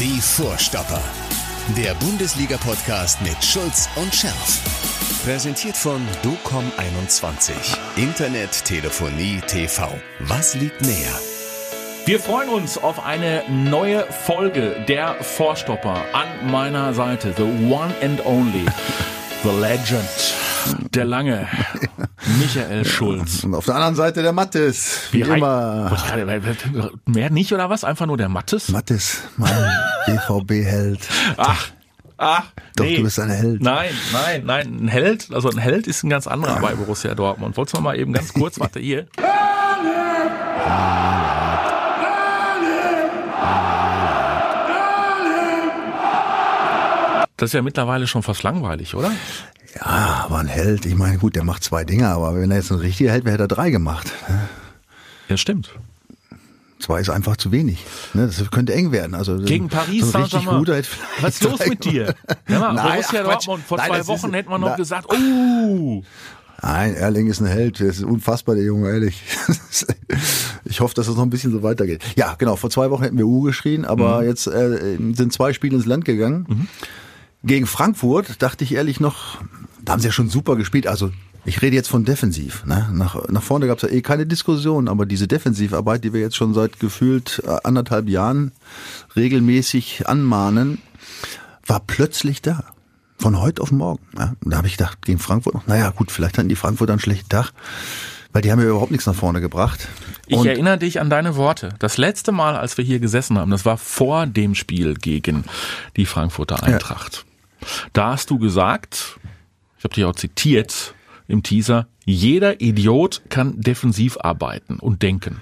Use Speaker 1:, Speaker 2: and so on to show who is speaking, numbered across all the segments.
Speaker 1: Die Vorstopper. Der Bundesliga-Podcast mit Schulz und Scherf. Präsentiert von DOCOM21. Internet, Telefonie, TV. Was liegt näher?
Speaker 2: Wir freuen uns auf eine neue Folge der Vorstopper. An meiner Seite, the one and only, the legend, der lange, Michael Schulz.
Speaker 3: Und auf der anderen Seite der Mattes. Wie,
Speaker 2: Wie
Speaker 3: immer.
Speaker 2: Mehr nicht oder was? Einfach nur der Mattes?
Speaker 3: Mattes, mein BVB-Held.
Speaker 2: Ach. Ach,
Speaker 3: Doch,
Speaker 2: nee.
Speaker 3: du bist ein Held.
Speaker 2: Nein, nein, nein, ein Held, also ein Held ist ein ganz anderer bei Borussia Dortmund. Wolltest du mal eben ganz kurz, warte hier. Das ist ja mittlerweile schon fast langweilig, oder?
Speaker 3: Ja, aber ein Held. Ich meine, gut, der macht zwei Dinge, aber wenn er jetzt ein richtiger Held wäre, hätte er drei gemacht.
Speaker 2: Ja, stimmt.
Speaker 3: Zwei ist einfach zu wenig. Ne, Das könnte eng werden. Also
Speaker 2: Gegen Paris
Speaker 3: so richtig
Speaker 2: Saint-Germain.
Speaker 3: guter
Speaker 2: Was ist los mit dir? Ja, mal,
Speaker 3: Nein,
Speaker 2: Borussia
Speaker 3: ach.
Speaker 2: Dortmund, vor
Speaker 3: Nein,
Speaker 2: zwei Wochen
Speaker 3: ist-
Speaker 2: hätte man noch
Speaker 3: Na-
Speaker 2: gesagt, oh,
Speaker 3: Nein, Erling ist ein Held. Das ist unfassbar, der Junge, ehrlich. Ich hoffe, dass es noch ein bisschen so weitergeht. Ja, genau. Vor zwei Wochen hätten wir U geschrien, aber jetzt äh, sind zwei Spiele ins Land gegangen. Gegen Frankfurt dachte ich ehrlich noch, da haben sie ja schon super gespielt. Also ich rede jetzt von defensiv. Ne? Nach, nach vorne gab es ja eh keine Diskussion, aber diese Defensivarbeit, die wir jetzt schon seit gefühlt äh, anderthalb Jahren regelmäßig anmahnen, war plötzlich da. Von heute auf morgen. Ja? Und da habe ich gedacht, gegen Frankfurt noch, naja gut, vielleicht hatten die Frankfurter einen schlechten Tag, weil die haben ja überhaupt nichts nach vorne gebracht.
Speaker 2: Ich
Speaker 3: Und
Speaker 2: erinnere dich an deine Worte. Das letzte Mal, als wir hier gesessen haben, das war vor dem Spiel gegen die Frankfurter Eintracht. Da hast du gesagt, ich habe dich auch zitiert im Teaser, jeder Idiot kann defensiv arbeiten und denken.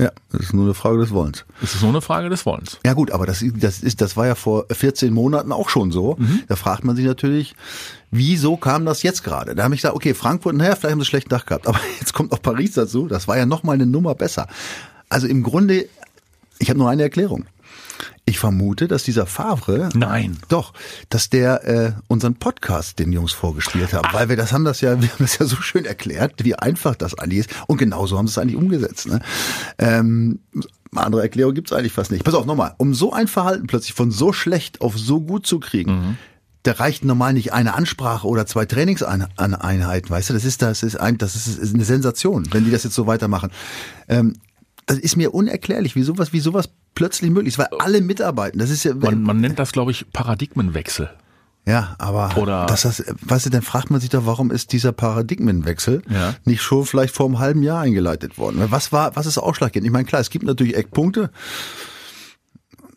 Speaker 3: ja, das ist nur eine Frage des Wollens.
Speaker 2: Es ist nur eine Frage des Wollens.
Speaker 3: Ja gut, aber das, das, ist, das war ja vor 14 Monaten auch schon so. Da fragt man sich natürlich, wieso kam das jetzt gerade? Da habe ich gesagt, okay, Frankfurt, naja, vielleicht haben sie einen schlechten Tag gehabt. Aber jetzt kommt auch Paris dazu. Das war ja noch mal eine Nummer besser. Also im Grunde, ich habe nur eine Erklärung. Ich vermute, dass dieser Favre,
Speaker 2: Nein.
Speaker 3: doch, dass der äh, unseren Podcast den Jungs vorgespielt hat, weil wir das haben das ja, wir haben das ja so schön erklärt, wie einfach das eigentlich ist und genauso haben sie es eigentlich umgesetzt. Ne? Ähm, eine andere Erklärung gibt's eigentlich fast nicht. Pass auf, nochmal, um so ein Verhalten plötzlich von so schlecht auf so gut zu kriegen, da reicht normal nicht eine Ansprache oder zwei Trainingseinheiten, weißt du, das ist das ist ein, das ist, ist eine Sensation, wenn die das jetzt so weitermachen. Ähm, das ist mir unerklärlich, wie sowas, wie sowas plötzlich möglich ist, weil alle mitarbeiten. Das ist ja,
Speaker 2: Man, man nennt das, glaube ich, Paradigmenwechsel.
Speaker 3: ja, aber
Speaker 2: Oder-
Speaker 3: dass das, weißt du, dann fragt man sich doch, warum ist dieser Paradigmenwechsel
Speaker 2: Ja.
Speaker 3: nicht schon vielleicht vor einem halben Jahr eingeleitet worden? Was war, was ist ausschlaggebend? Ich meine, klar, es gibt natürlich Eckpunkte.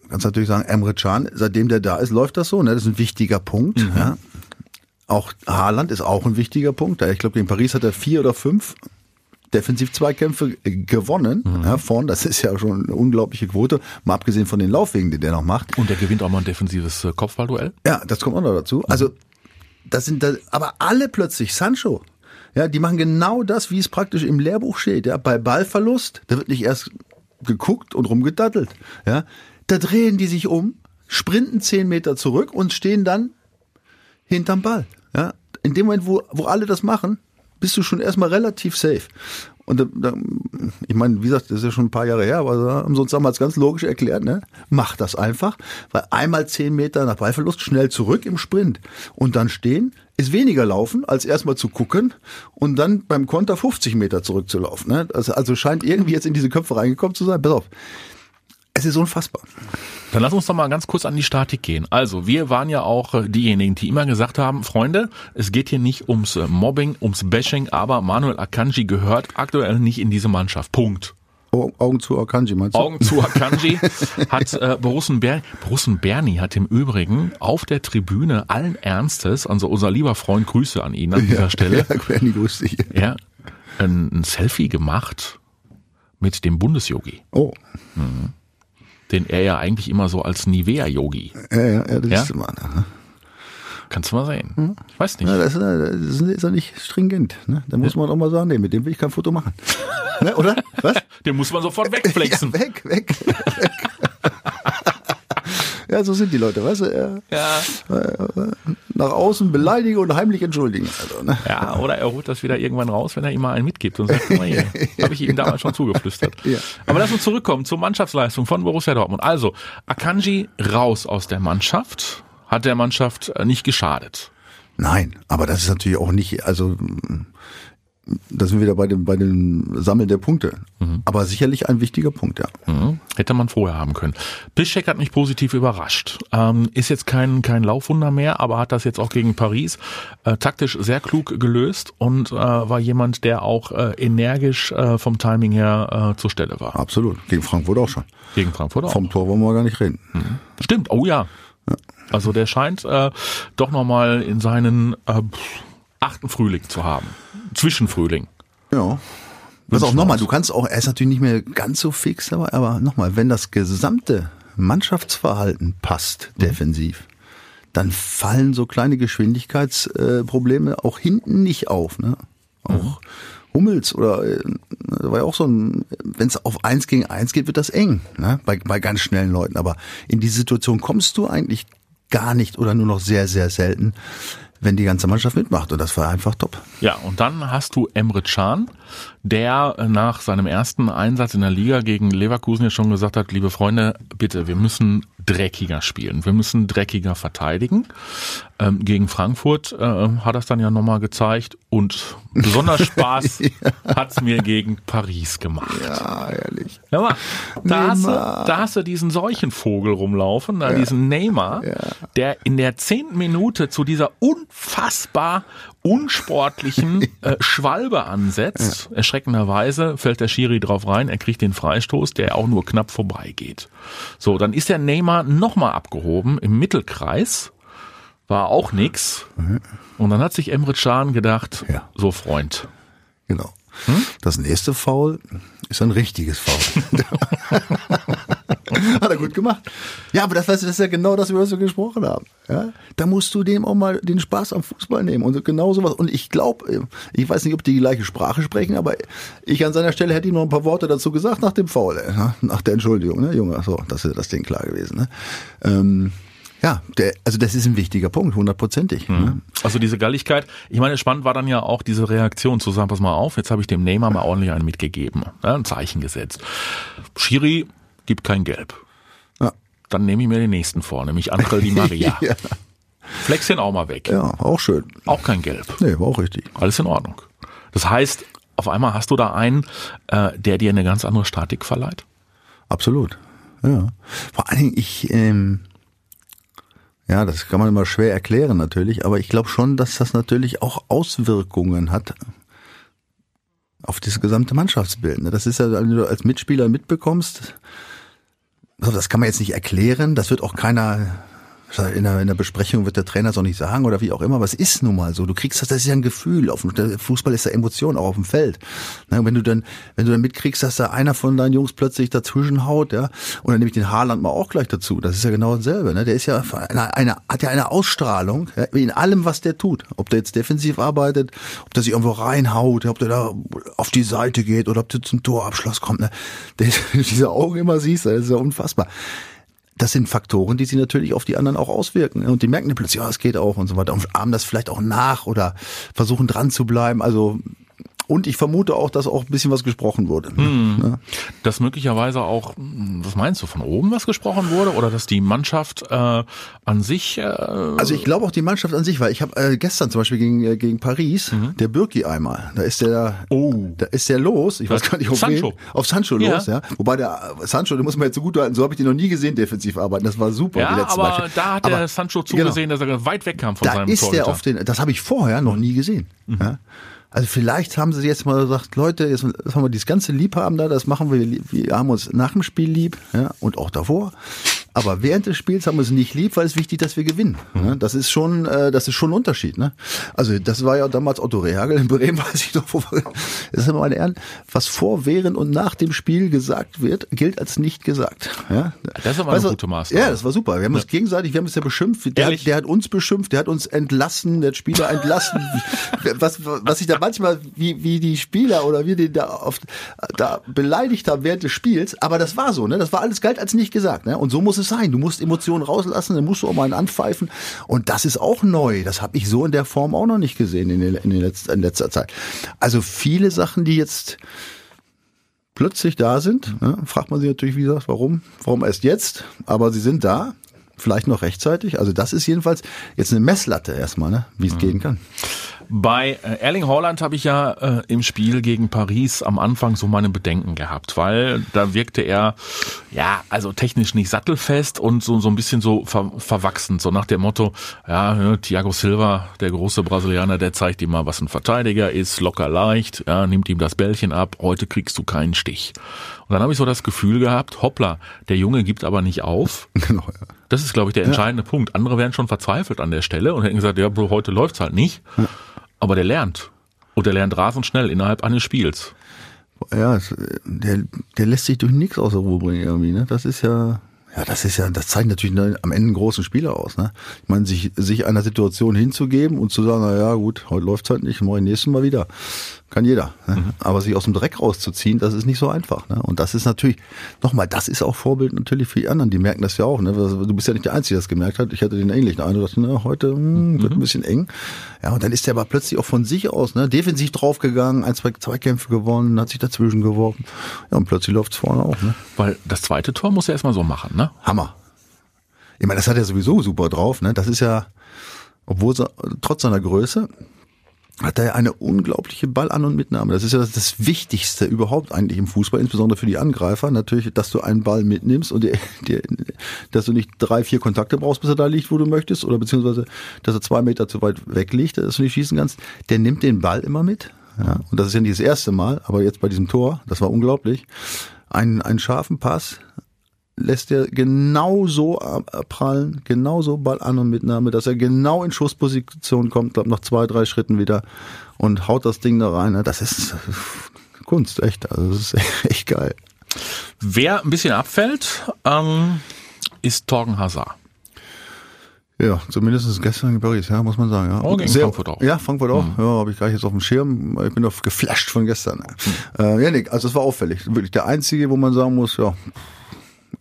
Speaker 3: Du kannst natürlich sagen, Emre Can, seitdem der da ist, läuft das so, ne? Das ist ein wichtiger Punkt,
Speaker 2: Mhm.
Speaker 3: ja. Auch Haaland ist auch ein wichtiger Punkt. Ich glaube, gegen Paris hat er vier oder fünf Defensiv-Zweikämpfe gewonnen.
Speaker 2: Mhm.
Speaker 3: Ja, vorn, das ist ja schon eine unglaubliche Quote. Mal abgesehen von den Laufwegen, die der noch macht.
Speaker 2: Und der gewinnt auch mal ein defensives äh, Kopfballduell.
Speaker 3: Ja, das kommt auch noch dazu. Also, das sind da, aber alle plötzlich, Sancho, ja, die machen genau das, wie es praktisch im Lehrbuch steht, ja, bei Ballverlust, da wird nicht erst geguckt und rumgedattelt, ja, da drehen die sich um, sprinten zehn Meter zurück und stehen dann hinterm Ball, ja. In dem Moment, wo, wo alle das machen, bist du schon erstmal relativ safe. Und da, da, ich meine, wie gesagt, das ist ja schon ein paar Jahre her, aber da haben uns damals ganz logisch erklärt, ne? Mach das einfach, weil einmal zehn Meter nach Ballverlust schnell zurück im Sprint und dann stehen, ist weniger laufen, als erstmal zu gucken und dann beim Konter 50 Meter zurückzulaufen. Ne? Also, also scheint irgendwie jetzt in diese Köpfe reingekommen zu sein. Pass auf. Es ist unfassbar.
Speaker 2: Dann lass uns doch mal ganz kurz an die Statik gehen. Also, wir waren ja auch äh, diejenigen, die immer gesagt haben, Freunde, es geht hier nicht ums äh, Mobbing, ums Bashing, aber Manuel Akanji gehört aktuell nicht in diese Mannschaft. Punkt.
Speaker 3: Au- Augen zu Akanji, meinst du?
Speaker 2: Augen zu Akanji hat äh, Borussen, Ber Borussen Berni hat im Übrigen auf der Tribüne allen Ernstes, also unser lieber Freund, Grüße an ihn an dieser Stelle,
Speaker 3: Ja, Bernie, grüß dich.
Speaker 2: ja, ein, ein Selfie gemacht mit dem Bundesyogi,
Speaker 3: Oh,
Speaker 2: den er ja eigentlich immer so als Nivea-Yogi.
Speaker 3: ja, ja, ja das
Speaker 2: Ja?
Speaker 3: ist immer. Ne?
Speaker 2: Kannst du mal sehen. Ich weiß nicht.
Speaker 3: Ja, das, ist, das ist ja nicht stringent. Ne? Da muss man auch mal sagen, nee, mit dem will ich kein Foto machen. ne, oder? Was?
Speaker 2: Den muss man sofort wegflexen.
Speaker 3: Ja, weg, weg, weg. ja, so sind die Leute, weißt du? Ja.
Speaker 2: Ja.
Speaker 3: Nach außen beleidigen und heimlich entschuldigen. Also, ne?
Speaker 2: Ja, oder er holt das wieder irgendwann raus, wenn er ihm mal einen mitgibt und sagt, hier, habe ich ihm damals schon zugeflüstert.
Speaker 3: Ja.
Speaker 2: Aber lass uns zurückkommen zur Mannschaftsleistung von Borussia Dortmund. Also, Akanji raus aus der Mannschaft, hat der Mannschaft äh, nicht geschadet.
Speaker 3: Nein, aber das ist natürlich auch nicht, also da sind wir wieder bei dem, bei dem Sammeln der Punkte. Aber sicherlich ein wichtiger Punkt, ja.
Speaker 2: Mhm. Hätte man vorher haben können. Piszczek hat mich positiv überrascht. Ähm, ist jetzt kein, kein Laufwunder mehr, aber hat das jetzt auch gegen Paris äh, taktisch sehr klug gelöst und äh, war jemand, der auch äh, energisch äh, vom Timing her äh, zur Stelle war.
Speaker 3: Absolut. Gegen Frankfurt auch schon.
Speaker 2: Gegen Frankfurt auch.
Speaker 3: Vom Tor wollen wir gar nicht reden.
Speaker 2: Stimmt, oh ja. Also der scheint äh, doch nochmal in seinen äh, achten Frühling zu haben. Zwischenfrühling.
Speaker 3: Ja. Was auch nochmal, du kannst auch, er ist natürlich nicht mehr ganz so fix, aber, aber nochmal, wenn das gesamte Mannschaftsverhalten passt, defensiv, dann fallen so kleine Geschwindigkeitsprobleme auch hinten nicht auf. Ne? Auch Hummels oder äh, war ja auch so ein, wenn es auf eins gegen eins geht, wird das eng, ne? bei, bei ganz schnellen Leuten. Aber in die Situation kommst du eigentlich gar nicht oder nur noch sehr, sehr selten, wenn die ganze Mannschaft mitmacht. Und das war einfach top.
Speaker 2: Ja, und dann hast du Emre Can, der nach seinem ersten Einsatz in der Liga gegen Leverkusen ja schon gesagt hat, liebe Freunde, bitte, wir müssen dreckiger spielen. Wir müssen dreckiger verteidigen. Ähm, gegen Frankfurt äh, hat das dann ja nochmal gezeigt und besonders Spaß hat's mir gegen Paris gemacht.
Speaker 3: Ja, ehrlich.
Speaker 2: Ja, mal, da, hast du, da hast du diesen Seuchenvogel rumlaufen, da diesen Neymar, der in der zehnten Minute zu dieser unfassbar unsportlichen äh, Schwalbe ansetzt. Erschreckenderweise fällt der Schiri drauf rein, er kriegt den Freistoß, der auch nur knapp vorbeigeht. So, dann ist der Neymar nochmal abgehoben im Mittelkreis, war auch nix. Und dann hat sich Emre Can gedacht,
Speaker 3: Ja.
Speaker 2: so Freund,
Speaker 3: Genau. Das nächste Foul ist ein richtiges Foul. Hat er gut gemacht. Ja, aber das, das ist ja genau das, über was wir gesprochen haben. Ja? Da musst du dem auch mal den Spaß am Fußball nehmen und genau sowas. Und ich glaube, ich weiß nicht, ob die die gleiche Sprache sprechen, aber ich an seiner Stelle hätte ihm noch ein paar Worte dazu gesagt nach dem Foul, ne? nach der Entschuldigung, ne, Junge. So, das ist das Ding klar gewesen. Ne? Ähm, ja, der, also das ist ein wichtiger Punkt, hundertprozentig. Ne?
Speaker 2: Also diese Galligkeit. Ich meine, spannend war dann ja auch diese Reaktion zu sagen, pass mal auf, jetzt habe ich dem Neymar mal ordentlich einen mitgegeben, ja, ein Zeichen gesetzt. Schiri gibt kein Gelb.
Speaker 3: Ja.
Speaker 2: Dann nehme ich mir den nächsten vor, nämlich Angel Di Maria.
Speaker 3: Ja.
Speaker 2: Flexen auch mal weg.
Speaker 3: ja, auch schön.
Speaker 2: Auch kein Gelb.
Speaker 3: Nee, war auch richtig.
Speaker 2: Alles in Ordnung. Das heißt, auf einmal hast du da einen, äh, der dir eine ganz andere Statik verleiht.
Speaker 3: Absolut. Ja. Vor allen Dingen, ich, ähm, ja, das kann man immer schwer erklären natürlich, aber ich glaube schon, dass das natürlich auch Auswirkungen hat auf das gesamte Mannschaftsbild. ne? Das ist ja, wenn du als Mitspieler mitbekommst, das kann man jetzt nicht erklären, das wird auch keiner in der, in der Besprechung wird der Trainer es auch nicht sagen oder wie auch immer, es ist nun mal so. Du kriegst das, das ist ja ein Gefühl. Auf, Fußball ist ja Emotion, auch auf dem Feld. Und wenn du dann, wenn du dann mitkriegst, dass da einer von deinen Jungs plötzlich dazwischen haut, ja, und dann nehme ich den Haaland mal auch gleich dazu. Das ist ja genau dasselbe, ne? Der ist ja eine, eine hat ja eine Ausstrahlung, ja, in allem, was der tut. Ob der jetzt defensiv arbeitet, ob der sich irgendwo reinhaut, ob der da auf die Seite geht oder ob der zum Torabschluss kommt, ne? Der, diese Augen immer siehst, das ist ja unfassbar das sind Faktoren, die sich natürlich auf die anderen auch auswirken. Und die merken dann plötzlich, ja, es geht auch und so weiter. Und ahmen das vielleicht auch nach oder versuchen dran zu bleiben. Also, und ich vermute auch, dass auch ein bisschen was gesprochen wurde. Ne?
Speaker 2: Dass möglicherweise auch, hm, was meinst du, von oben was gesprochen wurde oder dass die Mannschaft äh, an sich äh,
Speaker 3: Also ich glaube auch die Mannschaft an sich, weil ich habe äh, gestern zum Beispiel gegen, äh, gegen Paris, der Birki einmal, da ist der,
Speaker 2: Oh.
Speaker 3: da ist der los, ich weiß
Speaker 2: Was?
Speaker 3: gar nicht, auf
Speaker 2: Sancho.
Speaker 3: wen, auf Sancho
Speaker 2: Ja.
Speaker 3: los, ja. Wobei der Sancho, den muss man jetzt so gut halten, so habe ich den noch nie gesehen, defensiv arbeiten, das war super. die
Speaker 2: Ja, aber
Speaker 3: Beispiele.
Speaker 2: da hat
Speaker 3: Aber-
Speaker 2: der Sancho
Speaker 3: genau.
Speaker 2: zugesehen, dass er weit weg kam von
Speaker 3: da
Speaker 2: seinem
Speaker 3: ist
Speaker 2: Torhüter.
Speaker 3: der auf den, das habe ich vorher noch nie gesehen. Ja? Also vielleicht haben sie jetzt mal gesagt, Leute, jetzt haben wir dieses ganze Liebhaben da, das machen wir, wir haben uns nach dem Spiel lieb, ja, und auch davor. Aber während des Spiels haben wir es nicht lieb, weil es wichtig, dass wir gewinnen. Ja, das ist schon, äh, das ist schon ein Unterschied. Ne? Also das war ja damals Otto Rehagel in Bremen, weiß ich noch. Wo wir, das ist immer meine Ehren. Was vor, während und nach dem Spiel gesagt wird, gilt als nicht gesagt. Ja?
Speaker 2: Das ist aber eine gute Maßnahme.
Speaker 3: Ja, das war super. Wir haben uns gegenseitig, wir haben uns ja beschimpft. Der, hat, der hat uns beschimpft, der hat uns entlassen, der hat Spieler entlassen. was, was ich da manchmal, wie, wie die Spieler oder wir die da oft da beleidigt haben während des Spiels, aber das war so, ne? Das war alles galt als nicht gesagt, ne? Und so muss es es sein. Du musst Emotionen rauslassen, dann musst du auch mal einen anpfeifen. Und das ist auch neu. Das habe ich so in der Form auch noch nicht gesehen in, den, in, den letzter, in letzter Zeit. Also viele Sachen, die jetzt plötzlich da sind, ja, fragt man sich natürlich, wie gesagt, warum? Warum erst jetzt? Aber sie sind da vielleicht noch rechtzeitig. Also das ist jedenfalls jetzt eine Messlatte erstmal, ne? wie es mhm. gehen kann.
Speaker 2: Bei äh, Erling Haaland habe ich ja äh, im Spiel gegen Paris am Anfang so meine Bedenken gehabt, weil da wirkte er ja also technisch nicht sattelfest und so so ein bisschen so ver verwachsen, so nach dem Motto, ja ne, Thiago Silva, der große Brasilianer, der zeigt ihm mal, was ein Verteidiger ist, locker leicht, ja, nimmt ihm das Bällchen ab, heute kriegst du keinen Stich. Und dann habe ich so das Gefühl gehabt, hoppla, der Junge gibt aber nicht auf. Genau, ja. Das ist, glaube ich, der entscheidende ja. Punkt. Andere wären schon verzweifelt an der Stelle und hätten gesagt, ja, Bro, heute läuft's halt nicht. Ja. Aber der lernt. Und der lernt rasend schnell innerhalb eines Spiels.
Speaker 3: Ja, der, der lässt sich durch nichts außer Ruhe bringen irgendwie. Ne? Das ist ja, ja, das ist ja, das zeigt natürlich ne, am Ende einen großen Spieler aus. Ne? Ich meine, sich, sich einer Situation hinzugeben und zu sagen, na ja, gut, heute läuft's halt nicht, morgen nächstes Mal wieder. Kann jeder. Ne? Mhm. Aber sich aus dem Dreck rauszuziehen, das ist nicht so einfach. Ne? Und das ist natürlich, nochmal, das ist auch Vorbild natürlich für die anderen. Die merken das ja auch. Ne? Du bist ja nicht der Einzige, der das gemerkt hat. Ich hatte den ähnlichen Eindruck, dachte, na, heute mh, hm, wird mhm. ein bisschen eng. Ja, und dann ist der aber plötzlich auch von sich aus ne, defensiv draufgegangen, ein, zwei Zweikämpfe gewonnen, hat sich dazwischen geworfen. Ja, und plötzlich läuft's vorne auch. Ne?
Speaker 2: Weil das zweite Tor muss er erstmal so machen, ne?
Speaker 3: Hammer. Ich meine, das hat er sowieso super drauf. Ne? Das ist ja, obwohl trotz seiner Größe, hat er eine unglaubliche Ballan- und Mitnahme. Das ist ja das, das, Wichtigste überhaupt eigentlich im Fußball, insbesondere für die Angreifer. Natürlich, dass du einen Ball mitnimmst und die, die, dass du nicht drei, vier Kontakte brauchst, bis er da liegt, wo du möchtest, oder beziehungsweise, dass er zwei Meter zu weit weg liegt, dass du nicht schießen kannst. Der nimmt den Ball immer mit. Ja, und das ist ja nicht das erste Mal, aber jetzt bei diesem Tor, das war unglaublich. Einen, einen scharfen Pass, lässt er genauso abprallen, genauso Ball an und Mitnahme, dass er genau in Schussposition kommt, glaube nach zwei, drei Schritten wieder und haut das Ding da rein. Das ist Kunst, echt. Also das ist echt geil.
Speaker 2: Wer ein bisschen abfällt, ähm, ist Torgen Hazard.
Speaker 3: Ja, zumindest gestern in Paris, ja, muss man sagen. Ja.
Speaker 2: Oh, gegen Sehr, Frankfurt auch.
Speaker 3: Ja, Frankfurt auch. Mhm. Ja, habe ich gleich jetzt auf dem Schirm. Ich bin doch geflasht von gestern. Mhm. Äh, ja, nee, also es war auffällig. Wirklich der einzige, wo man sagen muss, ja,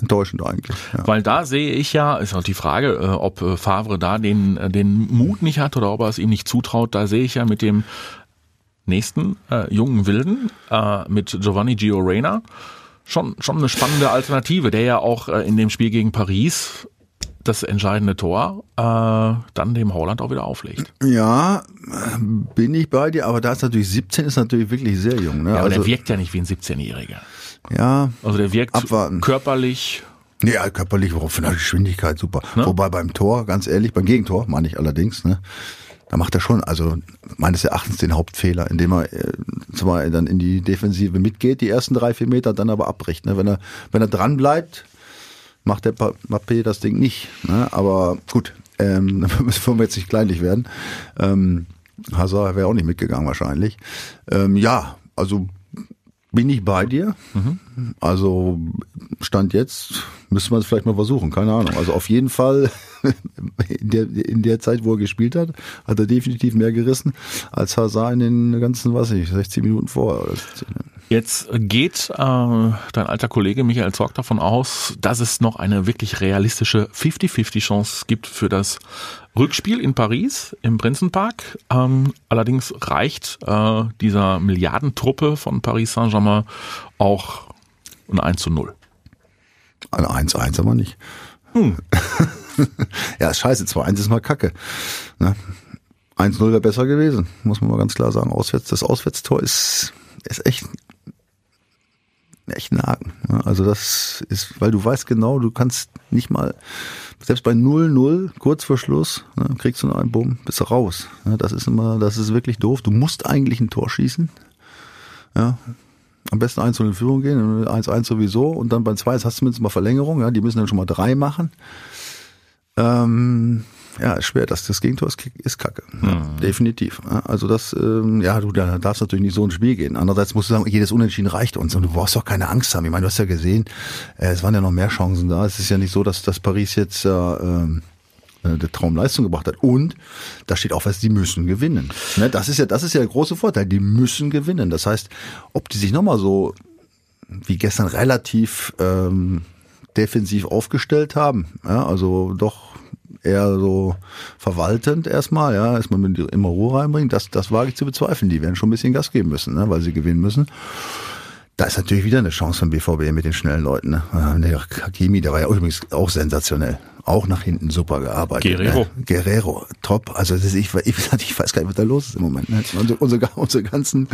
Speaker 3: enttäuschend eigentlich.
Speaker 2: Ja. Weil da sehe ich ja, ist auch die Frage, äh, ob äh, Favre da den, äh, den Mut nicht hat oder ob er es ihm nicht zutraut. Da sehe ich ja mit dem nächsten äh, jungen Wilden, äh, mit Giovanni Gio Reyna, schon, schon eine spannende Alternative, der ja auch äh, in dem Spiel gegen Paris das entscheidende Tor äh, dann dem Holland auch wieder auflegt.
Speaker 3: Ja, bin ich bei dir, aber da ist natürlich 17 ist natürlich wirklich sehr jung. Ne?
Speaker 2: Ja, aber also, der wirkt ja nicht wie ein 17-Jähriger.
Speaker 3: Ja.
Speaker 2: Also der wirkt abwarten. körperlich.
Speaker 3: Ja, körperlich, von der Geschwindigkeit super. Ne? Wobei beim Tor, ganz ehrlich, beim Gegentor, meine ich allerdings, ne, da macht er schon, also meines Erachtens den Hauptfehler, indem er äh, zwar dann in die Defensive mitgeht, die ersten drei, vier Meter, dann aber abbricht. Ne? Wenn er, wenn er dran bleibt, macht der Mappé das Ding nicht. Ne? Aber gut, ähm, da müssen wir jetzt nicht kleinlich werden. Ähm, Hazard wäre auch nicht mitgegangen wahrscheinlich. Ähm, ja, also bin ich bei dir. Mhm. Also Stand jetzt müsste man es vielleicht mal versuchen, keine Ahnung. Also auf jeden Fall in der, in der Zeit, wo er gespielt hat, hat er definitiv mehr gerissen als Hazard in den ganzen, was ich, 16 Minuten vorher.
Speaker 2: Jetzt geht äh, dein alter Kollege Michael Zorg davon aus, dass es noch eine wirklich realistische 50-50 Chance gibt für das Rückspiel in Paris im Prinzenpark. Ähm, allerdings reicht äh, dieser Milliardentruppe von Paris Saint-Germain auch ein 1 zu 0.
Speaker 3: Ein 1-1 aber nicht. Hm. ja, scheiße, 2-1 ist mal kacke. Ne? 1-0 wäre besser gewesen, muss man mal ganz klar sagen. Auswärts, das Auswärtstor ist, ist echt echt ein Haken. Also das ist, weil du weißt genau, du kannst nicht mal, selbst bei 0-0, kurz vor Schluss, ne, kriegst du noch einen Bumm, bist du raus. Das ist immer, das ist wirklich doof. Du musst eigentlich ein Tor schießen. Ja. Am besten 1 in Führung gehen, 1-1 sowieso und dann beim 2 hast du zumindest mal Verlängerung, ja, die müssen dann schon mal drei machen. Ähm, ja, schwer. Das, das Gegentor ist, ist kacke. Ja, mhm. Definitiv. Also das, ähm, ja, du da darfst natürlich nicht so ein Spiel gehen. Andererseits musst du sagen, jedes Unentschieden reicht uns und du brauchst doch keine Angst haben. Ich meine, du hast ja gesehen, äh, es waren ja noch mehr Chancen da. Es ist ja nicht so, dass, dass Paris jetzt äh, äh, der Traumleistung gebracht hat. Und da steht auch was, die müssen gewinnen. Ne? Das ist ja, das ist ja der große Vorteil. Die müssen gewinnen. Das heißt, ob die sich nochmal so wie gestern relativ ähm, defensiv aufgestellt haben. Ja, also doch eher so verwaltend erstmal, ja, erstmal mit immer Ruhe reinbringen, das, das wage ich zu bezweifeln. Die werden schon ein bisschen Gas geben müssen, ne, weil sie gewinnen müssen. Da ist natürlich wieder eine Chance vom BVB mit den schnellen Leuten. Ne? Der Hakimi, der war ja übrigens auch sensationell. Auch nach hinten super gearbeitet.
Speaker 2: Guerrero.
Speaker 3: Ne? Guerrero, top. Also das ist, ich, ich, ich weiß gar nicht, was da los ist im Moment. Ne? Unsere, unsere, unsere ganzen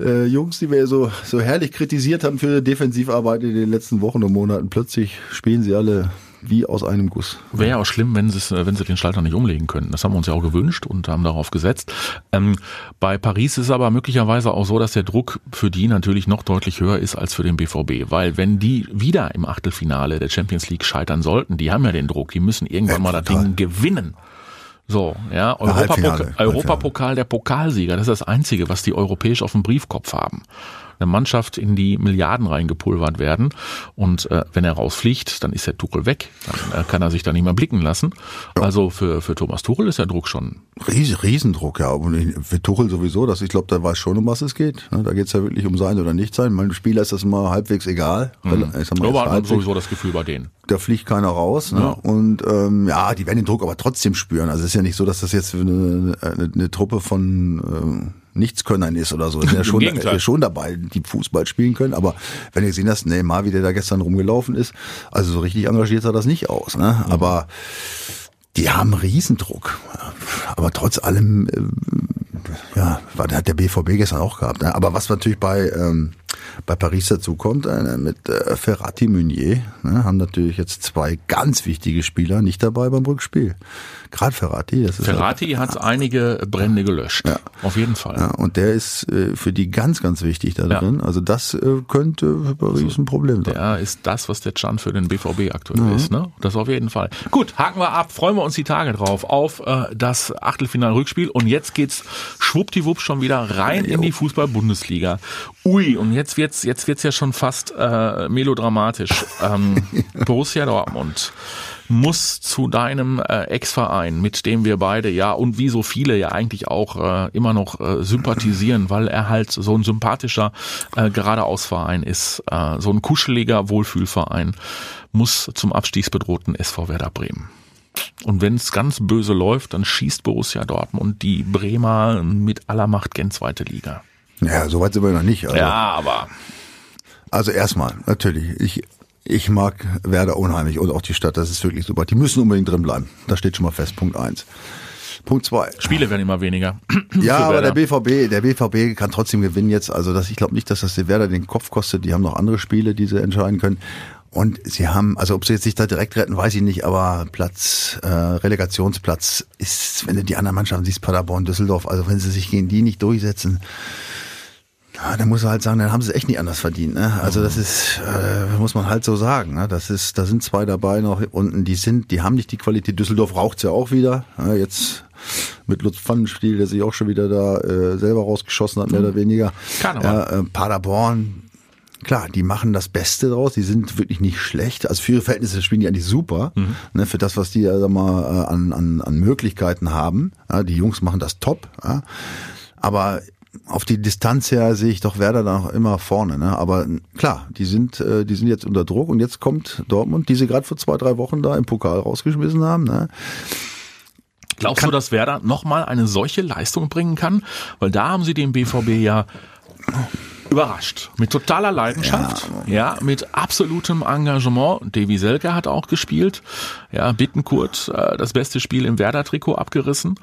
Speaker 3: äh, Jungs, die wir so, so herrlich kritisiert haben für Defensivarbeit in den letzten Wochen und Monaten, plötzlich spielen sie alle wie aus einem Guss.
Speaker 2: Wäre ja auch schlimm, wenn sie, wenn sie den Schalter nicht umlegen könnten. Das haben wir uns ja auch gewünscht und haben darauf gesetzt. Ähm, bei Paris ist es aber möglicherweise auch so, dass der Druck für die natürlich noch deutlich höher ist als für den BVB. Weil wenn die wieder im Achtelfinale der Champions League scheitern sollten, die haben ja den Druck, die müssen irgendwann ja, mal das Ding gewinnen. So, ja, Europapokal, Europapokal der Pokalsieger, das ist das Einzige, was die europäisch auf dem Briefkopf haben eine Mannschaft in die Milliarden reingepulvert werden. Und äh, wenn er rausfliegt, dann ist der Tuchel weg. Dann äh, kann er sich da nicht mehr blicken lassen. Ja. Also für, für Thomas Tuchel ist der Druck schon.
Speaker 3: Riesen, Riesendruck, ja. Und für Tuchel sowieso, dass ich glaube, der weiß schon, um was es geht. Ne, da geht es ja wirklich um sein oder nicht sein. Meinem Spieler ist das immer halbwegs egal.
Speaker 2: Mhm. Ich sag mal, aber hat sowieso das Gefühl bei denen.
Speaker 3: Da fliegt keiner raus. Ne? Ja. Und ähm, ja, die werden den Druck aber trotzdem spüren. Also es ist ja nicht so, dass das jetzt eine, eine, eine Truppe von ähm, Nichtskönnern ist oder so. Ist ja schon, äh, schon dabei, die Fußball spielen können. Aber wenn ihr gesehen hast, Neymar, wie der da gestern rumgelaufen ist, also so richtig engagiert sah das nicht aus. Ne? Mhm. Aber die haben Riesendruck. Aber trotz allem, äh, ja, hat der BVB gestern auch gehabt. Ne? Aber was natürlich bei ähm, bei Paris dazu kommt, äh, mit äh, Ferrati Meunier, ne, haben natürlich jetzt zwei ganz wichtige Spieler nicht dabei beim Rückspiel. Gerade Ferrati. Das
Speaker 2: ist Ferrati halt, hat einige Brände gelöscht. Ja. Auf jeden Fall.
Speaker 3: Ja, und der ist äh, für die ganz, ganz wichtig da drin. Ja. Also das äh, könnte für Paris also, ein Problem
Speaker 2: sein. Der ist das, was der Chan für den BVB aktuell mhm. ist. Ne? Das auf jeden Fall. Gut, haken wir ab. Freuen wir uns die Tage drauf auf äh, das Achtelfinal-Rückspiel. Und jetzt geht's schwuppdiwupp schon wieder rein in die Fußball-Bundesliga. Ui, und jetzt wird's jetzt wird's ja schon fast äh, melodramatisch. Ähm, Borussia Dortmund muss zu deinem äh, Ex-Verein, mit dem wir beide ja und wie so viele ja eigentlich auch äh, immer noch äh, sympathisieren, weil er halt so ein sympathischer äh, geradeausverein ist, äh, so ein kuscheliger Wohlfühlverein, muss zum abstiegsbedrohten SV Werder Bremen. Und wenn es ganz böse läuft, dann schießt Borussia Dortmund die Bremer mit aller Macht gen zweite Liga.
Speaker 3: Ja, so weit sind wir noch nicht.
Speaker 2: Also. Ja, aber.
Speaker 3: Also erstmal, natürlich, ich, ich mag Werder unheimlich und auch die Stadt, das ist wirklich super. Die müssen unbedingt drin bleiben. Das steht schon mal fest, Punkt eins. Punkt zwei.
Speaker 2: Spiele werden immer weniger.
Speaker 3: ja, aber der BVB, der BVB kann trotzdem gewinnen jetzt. Also das, ich glaube nicht, dass das der Werder den Kopf kostet. Die haben noch andere Spiele, die sie entscheiden können. Und sie haben, also ob sie jetzt sich da direkt retten, weiß ich nicht, aber Platz, äh, Relegationsplatz ist, wenn du die anderen Mannschaften siehst, Paderborn, Düsseldorf, also wenn sie sich gegen die nicht durchsetzen, ja, dann muss er halt sagen, dann haben sie es echt nicht anders verdient. Ne? Also das ist, äh, muss man halt so sagen. Ne? Das ist, da sind zwei dabei noch unten, die sind, die haben nicht die Qualität. Düsseldorf raucht's ja auch wieder. Ja, jetzt mit Lutz Pfannenstiel, der sich auch schon wieder da äh, selber rausgeschossen hat, mehr oder weniger.
Speaker 2: Kann
Speaker 3: ja, äh, Paderborn, klar, die machen das Beste draus, die sind wirklich nicht schlecht. Also für ihre Verhältnisse spielen die eigentlich super, mhm. ne, für das, was die ja sag mal, äh, an, an, an Möglichkeiten haben. Ja, die Jungs machen das top. Ja. Aber auf die Distanz her sehe ich doch Werder da noch immer vorne. Ne? Aber klar, die sind, äh, die sind jetzt unter Druck und jetzt kommt Dortmund, die sie gerade vor zwei, drei Wochen da im Pokal rausgeschmissen haben. Ne?
Speaker 2: Glaubst kann, du, dass Werder nochmal eine solche Leistung bringen kann? Weil da haben sie den BVB ja überrascht. Mit totaler Leidenschaft, ja, ja mit absolutem Engagement. Davy Selke hat auch gespielt. Ja, Bittenkurt, äh, das beste Spiel im Werder-Trikot abgerissen.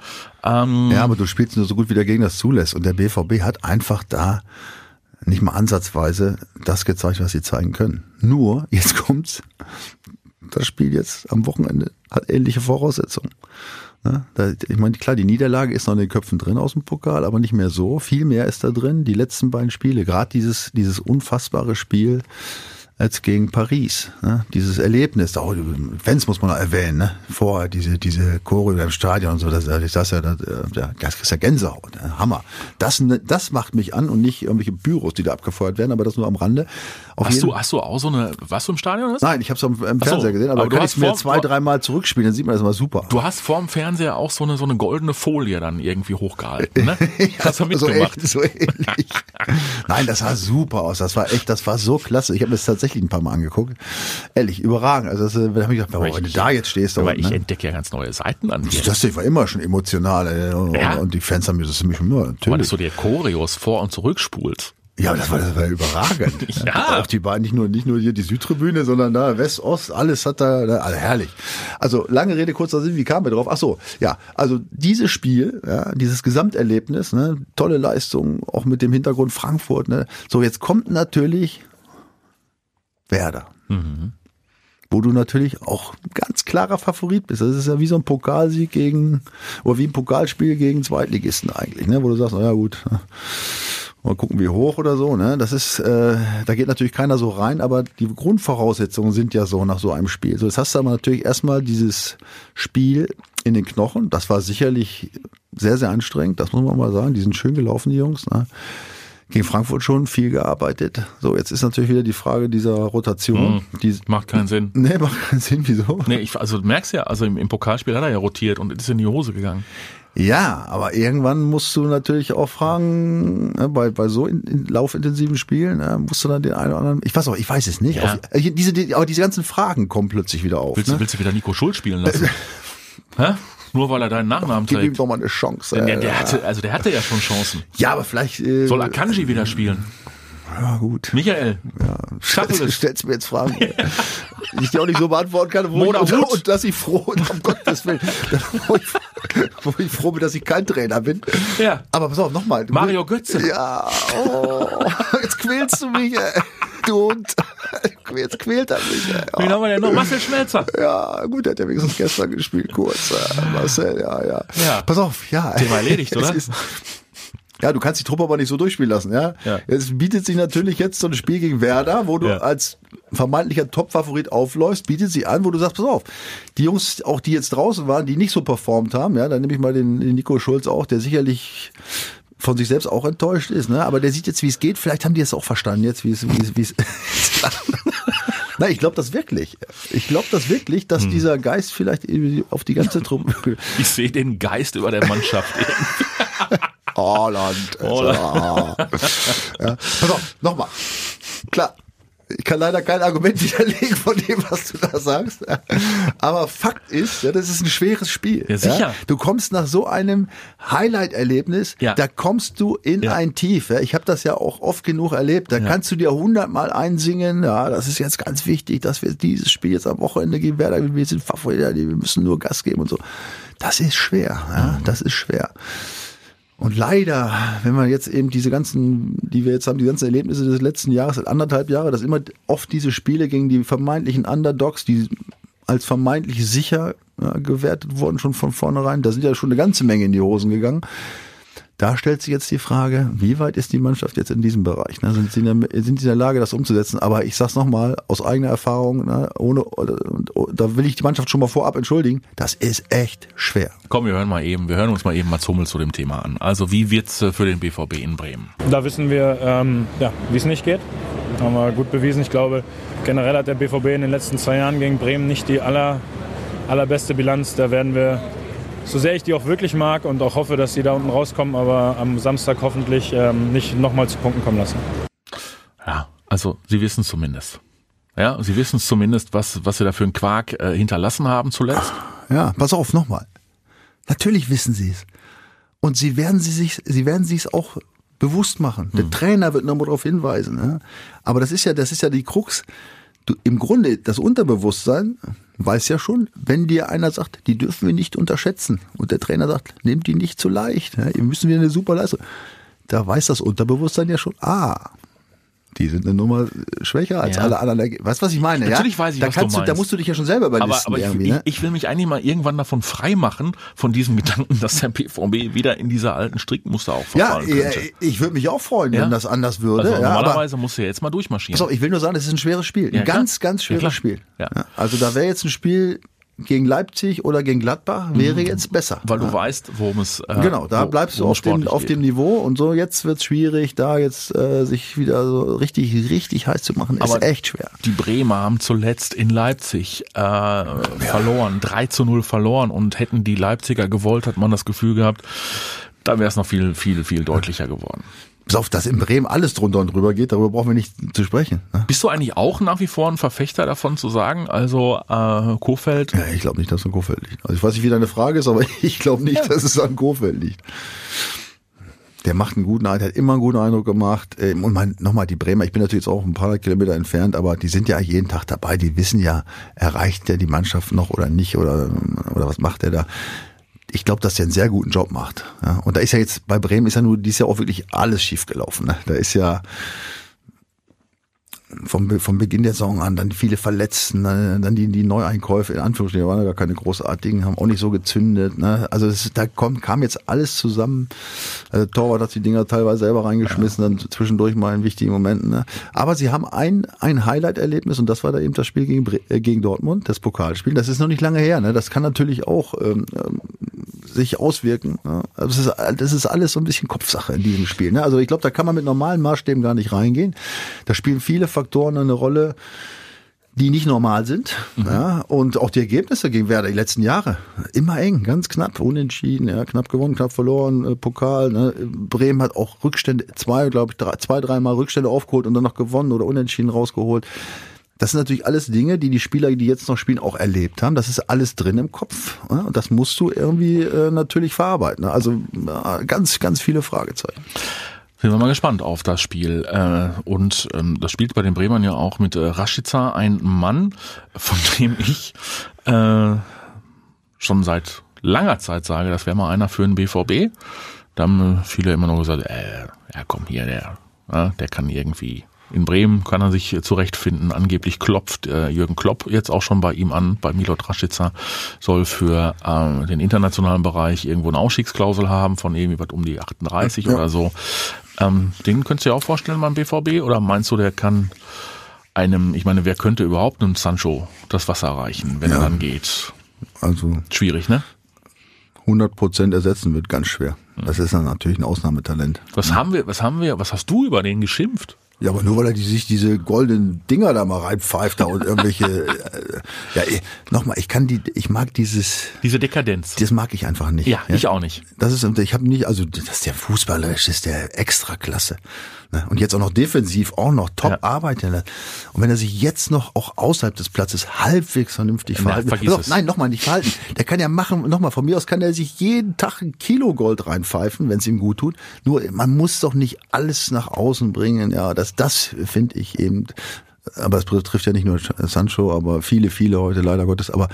Speaker 3: Ähm, ja, aber du spielst nur so gut, wie der Gegner das zulässt. Und der BVB hat einfach da nicht mal ansatzweise das gezeigt, was sie zeigen können. Nur, jetzt kommt's, das Spiel jetzt am Wochenende hat ähnliche Voraussetzungen. Ne? Da, ich meine, klar, die Niederlage ist noch in den Köpfen drin aus dem Pokal, aber nicht mehr so. Viel mehr ist da drin. Die letzten beiden Spiele, gerade dieses, dieses unfassbare Spiel als gegen Paris. Ne? Dieses Erlebnis, auch Fans muss man noch erwähnen, ne? vorher diese, diese Choreo im Stadion und so, das, das, das, das, das ist ja Gänsehaut, ne? Hammer. Das, das macht mich an und nicht irgendwelche Büros, die da abgefeuert werden, aber das nur am Rande.
Speaker 2: Auf hast, du, hast du auch so eine, was du im Stadion hast?
Speaker 3: Nein, ich habe es im, im Fernseher so, gesehen, aber, aber du kann ich mir zwei, dreimal zurückspielen, dann sieht man das mal super.
Speaker 2: Du hast vorm Fernseher auch so eine, so eine goldene Folie dann irgendwie hochgehalten, ne?
Speaker 3: Hast du mitgemacht? So ähnlich. So ähnlich. Nein, das sah super aus. Das war echt, das war so klasse. Ich habe mir das tatsächlich ein paar Mal angeguckt. Ehrlich, überragend. Also das, äh, da habe ich gedacht, wenn du da jetzt stehst,
Speaker 2: Aber ich
Speaker 3: ne?
Speaker 2: entdecke ja ganz neue Seiten an dir.
Speaker 3: das war immer schon emotional. Ey. Und,
Speaker 2: Ja.
Speaker 3: und die Fans haben mir das ziemlich nur
Speaker 2: Weil das so die Choreos vor- und zurückspult.
Speaker 3: Ja, aber das war, das war überragend.
Speaker 2: Ja.
Speaker 3: Auch die beiden, nicht nur, nicht nur hier die Südtribüne, sondern da West, Ost, alles hat da, da also herrlich. Also lange Rede, kurzer Sinn, wie kamen wir drauf? Ach so, ja, also dieses Spiel, ja, dieses Gesamterlebnis, ne, tolle Leistung, auch mit dem Hintergrund Frankfurt, ne. So, jetzt kommt natürlich Werder. Wo du natürlich auch ein ganz klarer Favorit bist. Das ist ja wie so ein Pokalsieg gegen, oder wie ein Pokalspiel gegen Zweitligisten eigentlich, ne? Wo du sagst, na ja gut, mal gucken, wie hoch oder so, ne? Das ist, äh, da geht natürlich keiner so rein, aber die Grundvoraussetzungen sind ja so nach so einem Spiel. So, jetzt hast du aber natürlich erstmal dieses Spiel in den Knochen. Das war sicherlich sehr, sehr anstrengend, das muss man mal sagen. Die sind schön gelaufen, die Jungs. Ne? Gegen Frankfurt schon viel gearbeitet. So, jetzt ist natürlich wieder die Frage dieser Rotation. Die,
Speaker 2: Macht keinen Sinn.
Speaker 3: nee, macht keinen Sinn, wieso?
Speaker 2: Nee, ich, also du merkst ja, also im, im Pokalspiel hat er ja rotiert und ist in die Hose gegangen.
Speaker 3: Ja, aber irgendwann musst du natürlich auch fragen, ne, bei, bei so in, in laufintensiven Spielen, ne, musst du dann den einen oder anderen, ich weiß auch, ich weiß es nicht.
Speaker 2: Ja.
Speaker 3: Auf, äh, diese, die, aber diese ganzen Fragen kommen plötzlich wieder auf.
Speaker 2: Willst,
Speaker 3: ne?
Speaker 2: du, willst du wieder Nico Schulz spielen lassen? Hä? Nur weil er deinen Nachnamen
Speaker 3: Gib ihm
Speaker 2: trägt.
Speaker 3: doch mal eine Chance.
Speaker 2: Der,
Speaker 3: äh.
Speaker 2: der hatte, also der hatte ja schon Chancen.
Speaker 3: ja, aber vielleicht. Äh,
Speaker 2: Soll Akanji wieder spielen?
Speaker 3: Ja, gut.
Speaker 2: Michael.
Speaker 3: Ja.
Speaker 2: Schaffel
Speaker 3: Stellst, mir jetzt Fragen, die ich dir auch nicht so beantworten kann, wo
Speaker 2: Mona
Speaker 3: ich, und dass ich froh bin, um Gottes Willen, wo ich, wo ich froh bin, dass ich kein Trainer bin.
Speaker 2: Ja.
Speaker 3: Aber pass auf, nochmal.
Speaker 2: Mario Götze.
Speaker 3: Ja, oh, jetzt quälst du mich, ey. Du Hund. Jetzt quält er mich, ey.
Speaker 2: Wen haben wir denn noch? Marcel Schmelzer.
Speaker 3: Ja, gut, der hat ja wenigstens gestern gespielt, kurz. Äh, Marcel, ja, ja,
Speaker 2: Ja.
Speaker 3: Pass auf, ja.
Speaker 2: Thema erledigt, oder?
Speaker 3: Ja, du kannst die Truppe aber nicht so durchspielen lassen, ja.
Speaker 2: Ja.
Speaker 3: Es bietet sich natürlich jetzt so ein Spiel gegen Werder, wo du
Speaker 2: Ja.
Speaker 3: als vermeintlicher Top-Favorit aufläufst, bietet sich an, wo du sagst, pass auf, die Jungs, auch die jetzt draußen waren, die nicht so performt haben, ja, dann nehme ich mal den, den Nico Schulz auch, der sicherlich von sich selbst auch enttäuscht ist, ne? Aber der sieht jetzt, wie es geht. Vielleicht haben die es auch verstanden jetzt, wie es, wie es, wie es. Nein, ich glaube das wirklich. Ich glaube das wirklich,
Speaker 2: Hm.
Speaker 3: dass dieser Geist vielleicht auf die ganze Truppe.
Speaker 2: Ich sehe den Geist über der Mannschaft.
Speaker 3: Holland. Also, ah. ja. Pass auf, nochmal. Klar. Ich kann leider kein Argument widerlegen von dem, was du da sagst. Aber Fakt ist, ja, das ist ein schweres Spiel.
Speaker 2: Ja, sicher.
Speaker 3: Du kommst nach so einem Highlight-Erlebnis,
Speaker 2: Ja.
Speaker 3: da kommst du in
Speaker 2: Ja.
Speaker 3: ein Tief. Ja. Ich habe das ja auch oft genug erlebt. Da kannst du dir hundertmal einsingen. Ja, das ist jetzt ganz wichtig, dass wir dieses Spiel jetzt am Wochenende gegen Werder, wir sind Favorit, wir müssen nur Gas geben und so. Das ist schwer. Ja,
Speaker 2: Mhm.
Speaker 3: das ist schwer. Und leider, wenn man jetzt eben diese ganzen, die wir jetzt haben, die ganzen Erlebnisse des letzten Jahres, anderthalb Jahre, dass immer oft diese Spiele gegen die vermeintlichen Underdogs, die als vermeintlich sicher ja, gewertet wurden, schon von vornherein, da sind ja schon eine ganze Menge in die Hosen gegangen. Da stellt sich jetzt die Frage, wie weit ist die Mannschaft jetzt in diesem Bereich? Ne? Sind, sie in der, sind sie in der Lage, das umzusetzen? Aber ich sag's nochmal, aus eigener Erfahrung, ne? ohne, und, da will ich die Mannschaft schon mal vorab entschuldigen, das ist echt schwer.
Speaker 2: Komm, wir hören mal eben, wir hören uns mal eben Mats Hummels zu dem Thema an. Also wie wird's äh, für den BVB in Bremen?
Speaker 4: Da wissen wir, ähm, ja, wie es nicht geht. Haben wir gut bewiesen. Ich glaube, generell hat der BVB in den letzten zwei Jahren gegen Bremen nicht die aller, allerbeste Bilanz. Da werden wir, so sehr ich die auch wirklich mag und auch hoffe, dass sie da unten rauskommen, aber am Samstag hoffentlich ähm, nicht nochmal zu Punkten kommen lassen.
Speaker 2: Ja, also Sie wissen es zumindest. Ja, Sie wissen es zumindest, was, was Sie da für einen Quark äh, hinterlassen haben zuletzt.
Speaker 3: Ja, pass auf, nochmal. Natürlich wissen sie es. Und sie werden sie sich, sie werden sich es auch bewusst machen. Der Trainer wird nochmal darauf hinweisen. Ja? Aber das ist ja, das ist ja die Krux. Du, Im Grunde, das Unterbewusstsein weiß ja schon, wenn dir einer sagt, die dürfen wir nicht unterschätzen. Und der Trainer sagt, nehmt die nicht zu leicht. Ja? Ihr müssen wieder eine super Leistung. Da weiß das Unterbewusstsein ja schon, ah, die sind eine Nummer schwächer als
Speaker 2: Ja.
Speaker 3: alle anderen. Weißt du, was ich meine?
Speaker 2: Natürlich
Speaker 3: ja?
Speaker 2: weiß ich,
Speaker 3: da
Speaker 2: was du
Speaker 3: kannst du, da
Speaker 2: meinst.
Speaker 3: musst du dich ja schon selber überlisten
Speaker 2: Aber, aber ich,
Speaker 3: ne?
Speaker 2: ich will mich eigentlich mal irgendwann davon freimachen, von diesem Gedanken, dass der BVB wieder in diese alten Strickmuster auch
Speaker 3: Ja,
Speaker 2: verfallen könnte.
Speaker 3: ich, ich würde mich auch freuen,
Speaker 2: Ja?
Speaker 3: wenn das anders würde.
Speaker 2: also
Speaker 3: ja, aber
Speaker 2: normalerweise muss er jetzt mal durchmarschieren.
Speaker 3: pass auf, ich will nur sagen, es ist ein schweres Spiel. Ein
Speaker 2: Ja,
Speaker 3: ganz, ganz
Speaker 2: Ja,
Speaker 3: schweres. Spiel.
Speaker 2: Ja.
Speaker 3: Also da wäre jetzt ein Spiel gegen Leipzig oder gegen Gladbach, wäre jetzt besser.
Speaker 2: Mhm. weil du
Speaker 3: ja.
Speaker 2: weißt, worum es äh,
Speaker 3: Genau, da
Speaker 2: wo-
Speaker 3: bleibst du auf
Speaker 2: es
Speaker 3: dem, auf dem Niveau und so jetzt wird's schwierig, da jetzt äh, sich wieder so richtig, richtig heiß zu machen,
Speaker 2: Aber
Speaker 3: ist echt schwer.
Speaker 2: Die Bremer haben zuletzt in Leipzig äh, verloren, 3 zu 0 verloren und hätten die Leipziger gewollt, hat man das Gefühl gehabt, da wäre es noch viel, viel, viel deutlicher geworden.
Speaker 3: Bis auf, dass in Bremen alles drunter und drüber geht, darüber brauchen wir nicht zu sprechen. Ne?
Speaker 2: Bist du eigentlich auch nach wie vor ein Verfechter davon zu sagen, also äh, Kofeld?
Speaker 3: Ja, ich glaube nicht, dass es an Kofeld liegt. Also ich weiß nicht, wie deine Frage ist, aber ich glaube nicht, ja. dass es an Kofeld liegt. Der macht einen guten Eindruck, hat immer einen guten Eindruck gemacht. Ähm, und mein, nochmal, die Bremer, ich bin natürlich jetzt auch ein paar Kilometer entfernt, aber die sind ja jeden Tag dabei. Die wissen ja, erreicht der die Mannschaft noch oder nicht oder, oder was macht er da ich glaube, dass der einen sehr guten Job macht. Ja, und da ist ja jetzt bei Bremen ist ja nur dieses Jahr auch wirklich alles schief gelaufen. Ne? Da ist ja vom, vom Beginn der Saison an, dann viele Verletzten, ne? dann die, die Neueinkäufe, in Anführungsstrichen, waren ja gar keine großartigen, haben auch nicht so gezündet. Ne? Also es, da kommt, kam jetzt alles zusammen. Also Torwart hat die Dinger teilweise selber reingeschmissen, ja. dann zwischendurch mal in wichtigen Momenten. Ne? Aber sie haben ein, ein Highlight-Erlebnis und das war da eben das Spiel gegen, äh, gegen Dortmund, das Pokalspiel. Das ist noch nicht lange her. Ne? Das kann natürlich auch ähm, ähm sich auswirken. Ne? Also das, ist, das ist alles so ein bisschen Kopfsache in diesem Spiel. Ne? Also ich glaube, da kann man mit normalen Maßstäben gar nicht reingehen. Da spielen viele Faktoren Faktoren eine Rolle, die nicht normal sind. Mhm. Ja, und auch die Ergebnisse gegen Werder die letzten Jahre. Immer eng, ganz knapp, unentschieden, ja, knapp gewonnen, knapp verloren, äh, Pokal. Ne. Bremen hat auch Rückstände, zwei, glaube ich, drei, zwei, dreimal Rückstände aufgeholt und dann noch gewonnen oder unentschieden rausgeholt. Das sind natürlich alles Dinge, die die Spieler, die jetzt noch spielen, auch erlebt haben. Das ist alles drin im Kopf. Ja, und das musst du irgendwie äh, natürlich verarbeiten. Also äh, ganz, ganz viele Fragezeichen.
Speaker 2: Sind wir mal gespannt auf das Spiel. Äh, und ähm, das spielt bei den Bremern ja auch mit Rashica, ein Mann, von dem ich schon seit langer Zeit sage, das wäre mal einer für den BVB. Da haben viele immer noch gesagt, äh, ja komm hier, der, der kann irgendwie in Bremen kann er sich zurechtfinden. Angeblich klopft äh, Jürgen Klopp jetzt auch schon bei ihm an. Bei Milot Rashica soll für äh, den internationalen Bereich irgendwo eine Ausstiegsklausel haben von irgendwie was um die 38 ja. oder so. Ähm, den könntest du dir auch vorstellen beim BVB? Oder meinst du, der kann einem, ich meine, wer könnte überhaupt einem Sancho das Wasser reichen, wenn ja. er dann geht?
Speaker 3: Also.
Speaker 2: Schwierig, ne?
Speaker 3: 100 Prozent ersetzen wird ganz schwer. Das ist dann natürlich ein Ausnahmetalent.
Speaker 2: Was ja. haben wir, was haben wir, was hast du über den geschimpft?
Speaker 3: Ja, aber nur weil er die, sich diese goldenen Dinger da mal reinpfeift da und irgendwelche. äh, ja, nochmal, ich kann die, ich mag dieses.
Speaker 2: Diese Dekadenz.
Speaker 3: Das mag ich einfach nicht.
Speaker 2: Ja, ja? ich auch nicht.
Speaker 3: Das ist, ich habe nicht, also das ist der Fußballerisch, das ist der Extraklasse. Ne? Und jetzt auch noch defensiv, auch noch top ja. arbeiten. Und wenn er sich jetzt noch auch außerhalb des Platzes halbwegs vernünftig verhalten.
Speaker 2: Doch,
Speaker 3: nein, nochmal nicht verhalten. Der kann ja machen, nochmal, von mir aus kann er sich jeden Tag ein Kilo Gold reinpfeifen, wenn es ihm gut tut. Nur man muss doch nicht alles nach außen bringen. Ja, das, das finde ich eben aber es betrifft ja nicht nur Sancho, aber viele, viele heute leider Gottes. Aber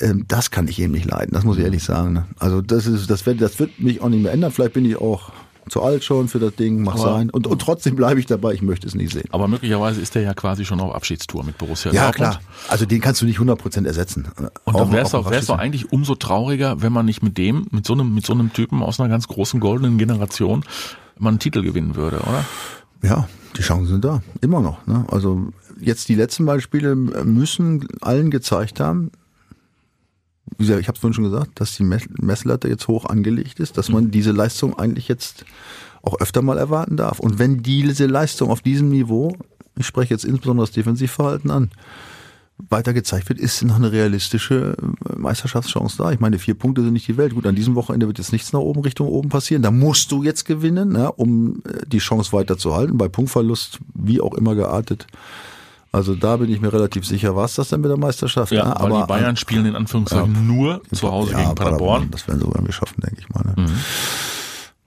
Speaker 3: ähm, das kann ich eben nicht leiden. Das muss ich ehrlich sagen. Ne? Also das ist, das wird, das wird mich auch nicht mehr ändern. Vielleicht bin ich auch zu alt schon für das Ding, mach aber, sein. Und, und trotzdem bleibe ich dabei, ich möchte es nicht sehen.
Speaker 2: Aber möglicherweise ist der ja quasi schon auf Abschiedstour mit Borussia
Speaker 3: Ja, Dortmund. klar. Also den kannst du nicht 100% ersetzen.
Speaker 2: Und dann wäre es doch, wär's doch eigentlich umso trauriger, wenn man nicht mit dem, mit so einem, mit so einem Typen aus einer ganz großen goldenen Generation mal einen Titel gewinnen würde, oder?
Speaker 3: Ja, die Chancen sind da. Immer noch. Ne? Also jetzt die letzten Beispiele müssen allen gezeigt haben, wie gesagt, ich habe es vorhin schon gesagt, dass die Messlatte jetzt hoch angelegt ist, dass man diese Leistung eigentlich jetzt auch öfter mal erwarten darf. Und wenn diese Leistung auf diesem Niveau, ich spreche jetzt insbesondere das Defensivverhalten an, weiter gezeigt wird, ist noch eine realistische äh, Meisterschaftschance da. Ich meine, vier Punkte sind nicht die Welt. Gut, an diesem Wochenende wird jetzt nichts nach oben Richtung oben passieren. Da musst du jetzt gewinnen, ne, um äh, die Chance weiter zu halten. Bei Punktverlust, wie auch immer geartet, also da bin ich mir relativ sicher, was das denn mit der Meisterschaft?
Speaker 2: Ja, ne? aber die Bayern spielen in Anführungszeichen ja, nur zu Hause ja, gegen Paderborn.
Speaker 3: Das werden sie irgendwie schaffen, denke ich mal. Ne? Mhm.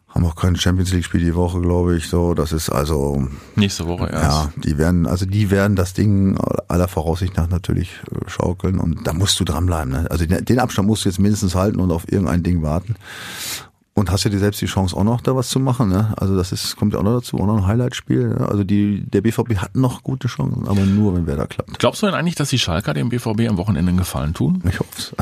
Speaker 3: Haben auch kein Champions League Spiel die Woche, glaube ich. So, das ist also
Speaker 2: nächste Woche erst.
Speaker 3: Ja, die werden, also die werden das Ding aller Voraussicht nach natürlich äh, schaukeln und da musst du dranbleiben. Ne? Also den Abstand musst du jetzt mindestens halten und auf irgendein Ding warten. Und hast ja dir selbst die Chance auch noch da was zu machen, ne? Also das ist, kommt ja auch noch dazu, auch noch ein Highlight-Spiel. Ne? Also die, der BVB hat noch gute Chancen, aber nur, wenn wer da klappt.
Speaker 2: Glaubst du denn eigentlich, dass die Schalker dem BVB am Wochenende einen Gefallen tun?
Speaker 3: Ich hoffe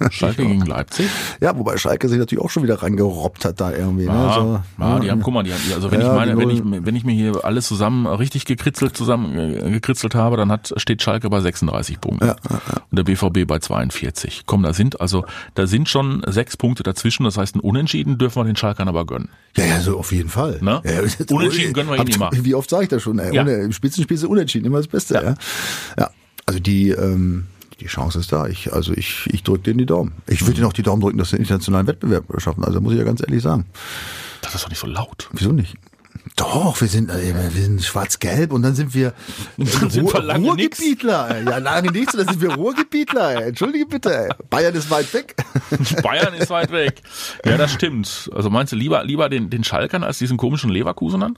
Speaker 2: Schalke gegen Leipzig?
Speaker 3: Ja, wobei Schalke sich natürlich auch schon wieder reingerobbt hat da irgendwie.
Speaker 2: Ne? so, ja, ja, die haben, guck mal, die haben, also wenn ja, ich meine, wenn ich, wenn ich mir hier alles zusammen richtig gekritzelt zusammen äh, gekritzelt habe, dann hat, steht Schalke bei 36 Punkten. Ja, ja. Und der BVB bei 42. Komm, da sind also, da sind schon sechs Punkte dazwischen, das heißt, ein Unentschieden dürfen wir den Schalkern aber gönnen.
Speaker 3: Ja, ja, so auf jeden Fall.
Speaker 2: Ne?
Speaker 3: Ja,
Speaker 2: Unentschieden gönnen wir ihnen immer.
Speaker 3: Wie oft sage ich das schon? Ey? Ja. Ohne, Im Spitzenspiel ist Unentschieden immer das Beste. Ja. ja. ja. Also die, ähm, die Chance ist da. Ich, also ich, ich drücke denen die Daumen. Ich würde ihnen auch die Daumen drücken, dass sie den internationalen Wettbewerb schaffen. Also muss ich ja ganz ehrlich sagen.
Speaker 2: Das ist doch nicht so laut.
Speaker 3: Wieso nicht? Doch, wir sind, äh, wir sind schwarz-gelb und dann sind wir,
Speaker 2: Dann sind wir lange nix.
Speaker 3: Ruhrgebietler. ey. Ja, lange nichts, und dann sind wir Ruhrgebietler. ey. Entschuldige bitte. ey. Bayern ist weit weg.
Speaker 2: Bayern ist weit weg. Ja, das stimmt. Also meinst du lieber, lieber den, den Schalkern als diesen komischen Leverkusenern?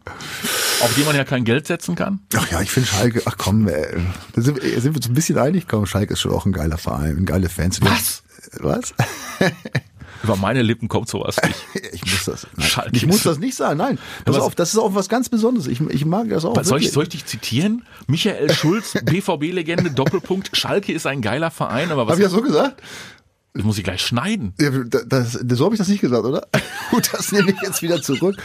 Speaker 2: Auf die man ja kein Geld setzen kann?
Speaker 3: Ach ja, ich finde Schalke, ach komm, ey. da sind, wir- sind wir uns ein bisschen einig. Komm, Schalke ist schon auch ein geiler Verein, ein geile Fans.
Speaker 2: Was?
Speaker 3: Was?
Speaker 2: Über meine Lippen kommt sowas nicht.
Speaker 3: Ich muss das, nein, ich muss das nicht sagen, nein. Pass
Speaker 2: was-
Speaker 3: auf, das ist auch was ganz Besonderes. Ich, ich mag das auch.
Speaker 2: Soll ich, soll ich dich zitieren? Michael Schulz, BVB-Legende, Doppelpunkt, Schalke ist ein geiler Verein, aber was
Speaker 3: Hab ich das so gesagt?
Speaker 2: das muss ich gleich schneiden.
Speaker 3: Ja, das, das, so habe ich das nicht gesagt, oder? Gut, das nehme ich jetzt wieder zurück.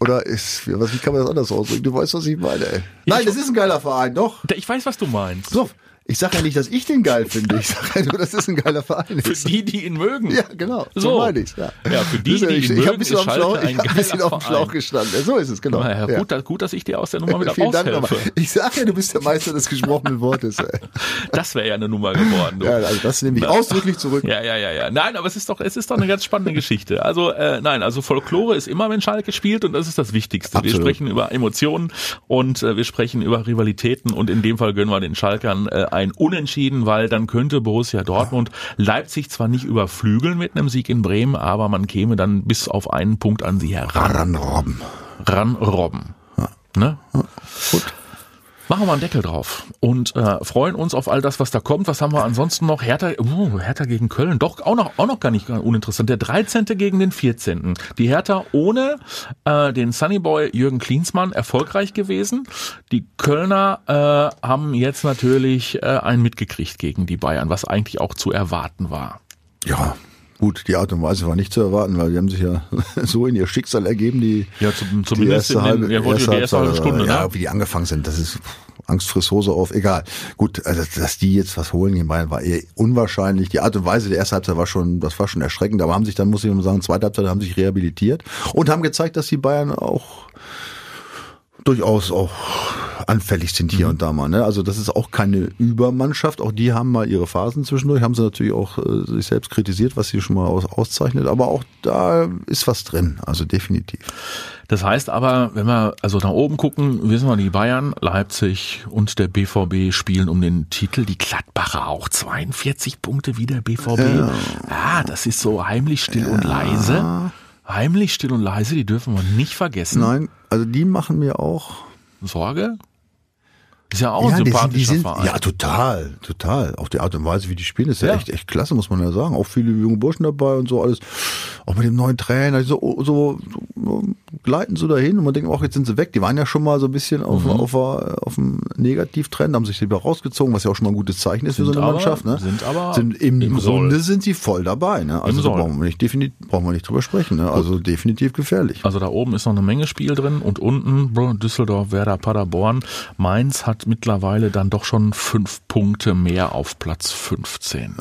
Speaker 3: Oder ist, was, wie kann man das anders ausdrücken? Du weißt, was ich meine, ey. Nein, das ist ein geiler Verein, doch.
Speaker 2: Ich weiß, was du meinst.
Speaker 3: So, ich sage ja nicht, dass ich den geil finde. Ich sage ja nur, das ist ein geiler Verein.
Speaker 2: Für die, die ihn mögen.
Speaker 3: ja, genau. So,
Speaker 2: So.
Speaker 3: meine ich's. Ja.
Speaker 2: Ja, für die,
Speaker 3: ist
Speaker 2: die
Speaker 3: ich,
Speaker 2: ihn
Speaker 3: ich habe
Speaker 2: mögen,
Speaker 3: ein bisschen,
Speaker 2: ist
Speaker 3: auf dem Schlauch,
Speaker 2: Schalke ein
Speaker 3: ich hab ein bisschen auf dem Schlauch gestanden. Ja, so ist es, genau.
Speaker 2: Ja,
Speaker 3: Ja.
Speaker 2: gut, dass- gut, dass ich dir aus der Nummer wieder
Speaker 3: Vielen
Speaker 2: raushelfe.
Speaker 3: Ich sage ja, du bist der Meister des gesprochenen Wortes. Ey.
Speaker 2: Das wäre ja eine Nummer geworden. Du.
Speaker 3: Ja, also das nehme ich ausdrücklich zurück.
Speaker 2: Ja, ja, ja, ja. Nein, aber es ist doch, es ist doch eine ganz spannende Geschichte. Also, äh, nein, also Folklore ist immer, wenn Schalke spielt und das ist das Wichtigste. Wir
Speaker 3: Absolut.
Speaker 2: sprechen über Emotionen und äh, wir sprechen über Rivalitäten und in dem Fall gönnen wir den Schalkern äh, ein Unentschieden, weil dann könnte Borussia Dortmund Leipzig zwar nicht überflügeln mit einem Sieg in Bremen, aber man käme dann bis auf einen Punkt an sie heran.
Speaker 3: Ranrobben.
Speaker 2: Ranrobben. Ne?
Speaker 3: Gut.
Speaker 2: Machen wir einen Deckel drauf und äh, freuen uns auf all das, was da kommt. Was haben wir ansonsten noch? Hertha, uh, Hertha gegen Köln. Doch, auch noch, auch noch gar nicht uninteressant. Der 13. gegen den 14. Die Hertha ohne äh, den Sunnyboy Jürgen Klinsmann erfolgreich gewesen. Die Kölner äh, haben jetzt natürlich äh, einen mitgekriegt gegen die Bayern, was eigentlich auch zu erwarten war.
Speaker 3: Ja, gut, die Art und Weise war nicht zu erwarten, weil die haben sich ja so in ihr Schicksal ergeben, die,
Speaker 2: Ja, zum,
Speaker 3: die
Speaker 2: zumindest
Speaker 3: erste halbe,
Speaker 2: den, ja, wollte die erste halbe
Speaker 3: Halbzeit,
Speaker 2: Stunde.
Speaker 3: Ja,
Speaker 2: ne?
Speaker 3: wie die angefangen sind, das ist Angst frisst Hose auf, egal. Gut, also dass die jetzt was holen gegen Bayern war eher unwahrscheinlich. Die Art und Weise der ersten Halbzeit war schon, das war schon erschreckend, aber haben sich dann, muss ich mal sagen, zweite Halbzeit haben sich rehabilitiert und haben gezeigt, dass die Bayern auch durchaus auch anfällig sind
Speaker 2: Mhm.
Speaker 3: hier und da mal. Ne? Also das ist auch keine Übermannschaft. Auch die haben mal ihre Phasen zwischendurch, haben sie natürlich auch äh, sich selbst kritisiert, was sie schon mal aus, auszeichnet. Aber auch da ist was drin, also definitiv.
Speaker 2: Das heißt aber, wenn wir also nach oben gucken, wissen wir, die Bayern, Leipzig und der BVB spielen um den Titel. Die Gladbacher auch 42 Punkte wie der BVB. Ja, das ist so heimlich still und leise. Heimlich still und leise, die dürfen wir nicht vergessen.
Speaker 3: Nein, also die machen mir auch
Speaker 2: Sorge? Ist ja auch
Speaker 3: ja,
Speaker 2: ein
Speaker 3: die sind,
Speaker 2: sympathischer
Speaker 3: die sind,
Speaker 2: Verein.
Speaker 3: ja, total, total. Auch die Art und Weise, wie die spielen, ist ja,
Speaker 2: Ja.
Speaker 3: echt, echt klasse, muss man ja sagen. Auch viele junge Burschen dabei und so alles. Auch mit dem neuen Trainer, so, so, so gleiten so dahin und man denkt, auch jetzt sind sie weg. Die waren ja schon mal so ein bisschen auf,
Speaker 2: Mhm.
Speaker 3: auf, auf, auf dem Negativtrend, haben sich wieder rausgezogen, was ja auch schon mal ein gutes Zeichen ist für so
Speaker 2: Sind
Speaker 3: eine
Speaker 2: aber-
Speaker 3: Mannschaft. Ne?
Speaker 2: sind aber
Speaker 3: sind im,
Speaker 2: im
Speaker 3: Grunde sind sie voll dabei. Ne? Also da brauchen wir nicht, definitiv, brauchen wir nicht drüber sprechen. Ne? Also definitiv gefährlich.
Speaker 2: Also da oben ist noch eine Menge Spiel drin und unten Düsseldorf, Werder, Paderborn. Mainz hat mittlerweile dann doch schon fünf Punkte mehr auf Platz 15.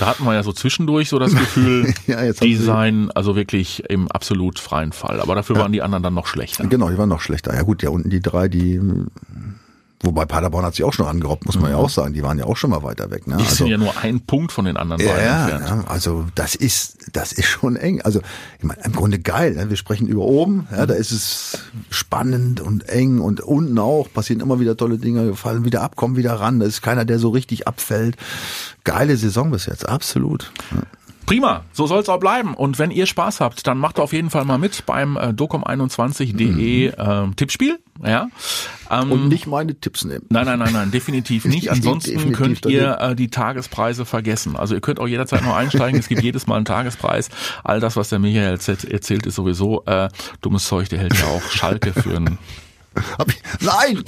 Speaker 2: Da hatten wir ja so zwischendurch so das Gefühl,
Speaker 3: Ja,
Speaker 2: die seien also wirklich im absolut freien Fall. Aber dafür waren die anderen dann noch schlechter.
Speaker 3: Genau, die waren noch schlechter. Ja gut, ja unten die drei, die wobei Paderborn hat sich auch schon angerobbt, muss man ja auch sagen. Die waren ja auch schon mal weiter weg. Ne?
Speaker 2: Die sind ja nur ein Punkt von den anderen beiden
Speaker 3: ja,
Speaker 2: entfernt.
Speaker 3: ja, also das ist, das ist schon eng. Also ich meine, im Grunde geil. Ne? Wir sprechen über oben, ja, da ist es spannend und eng und unten auch passieren immer wieder tolle Dinge, wir fallen wieder ab, kommen wieder ran. Da ist keiner, der so richtig abfällt. Geile Saison bis jetzt, absolut. Ja.
Speaker 2: Prima, so soll's auch bleiben. Und wenn ihr Spaß habt, dann macht auf jeden Fall mal mit beim äh, docom21.de äh, Tippspiel. Ja. Ähm,
Speaker 3: Und nicht meine Tipps nehmen.
Speaker 2: Nein, nein, nein, nein, definitiv nicht. Ansonsten
Speaker 3: Definitiv
Speaker 2: könnt ihr äh, die Tagespreise vergessen. Also ihr könnt auch jederzeit noch einsteigen. Es gibt jedes Mal einen Tagespreis. All das, was der Michael erzählt, erzählt ist sowieso äh, dummes Zeug. Der hält ja auch Schalke für einen.
Speaker 3: Nein!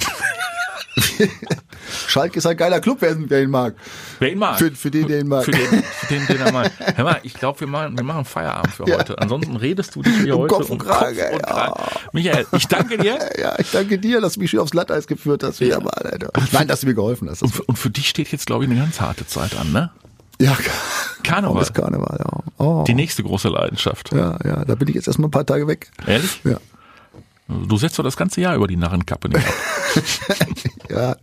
Speaker 3: Schalke ist ein geiler Club, wer, wer ihn mag.
Speaker 2: Wer ihn mag.
Speaker 3: Für, für den, der ihn mag.
Speaker 2: Für den, für den, den er mag. Hör mal, ich glaube, wir machen, wir machen Feierabend für
Speaker 3: Ja.
Speaker 2: heute. Ansonsten redest du dich hier
Speaker 3: Um
Speaker 2: heute
Speaker 3: Kopf und Kragen,
Speaker 2: Kopf und
Speaker 3: ja.
Speaker 2: Michael, ich danke dir.
Speaker 3: Ja, ich danke dir, dass du mich schon aufs Glatteis geführt hast. Wieder mal, Alter. Nein, dass du mir geholfen hast.
Speaker 2: Und für, und für dich steht jetzt, glaube ich, eine ganz harte Zeit an, ne?
Speaker 3: ja,
Speaker 2: Karneval.
Speaker 3: das Karneval, ja. Oh.
Speaker 2: Die nächste große Leidenschaft.
Speaker 3: Ja, ja, da bin ich jetzt erstmal ein paar Tage weg.
Speaker 2: Ehrlich?
Speaker 3: Ja.
Speaker 2: Du setzt doch das ganze Jahr über die Narrenkappe nicht ab.
Speaker 3: Ja,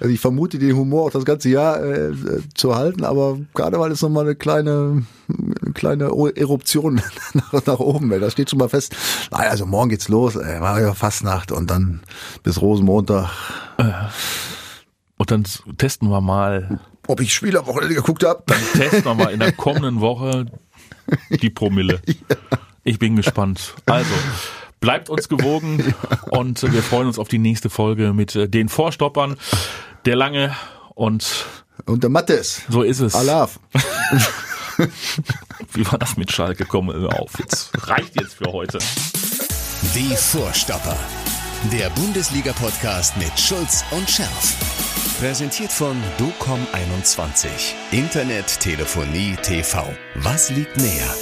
Speaker 3: also ich vermute den Humor auch das ganze Jahr äh, äh, zu halten, aber Karneval ist nochmal eine kleine, eine eine kleine Eruption nach, nach oben. Ey. Das steht schon mal fest. Naja, also morgen geht's los, ey. Mario Fastnacht und dann bis Rosenmontag.
Speaker 2: Und dann testen wir mal,
Speaker 3: Ob ich Spiel am Wochenende geguckt habe?
Speaker 2: testen wir mal in der kommenden Woche die Promille. Ich bin gespannt. Also, bleibt uns gewogen und wir freuen uns auf die nächste Folge mit äh, den Vorstoppern. Der Lange und
Speaker 3: Und der Mattes.
Speaker 2: so ist es.
Speaker 3: Alaf.
Speaker 2: Wie war das mit Schalke? Komm auf, jetzt reicht jetzt für heute.
Speaker 1: Die Vorstopper. Der Bundesliga-Podcast mit Schulz und Scherf. Präsentiert von DOCOM21. Internet, Telefonie, TV. Was liegt näher?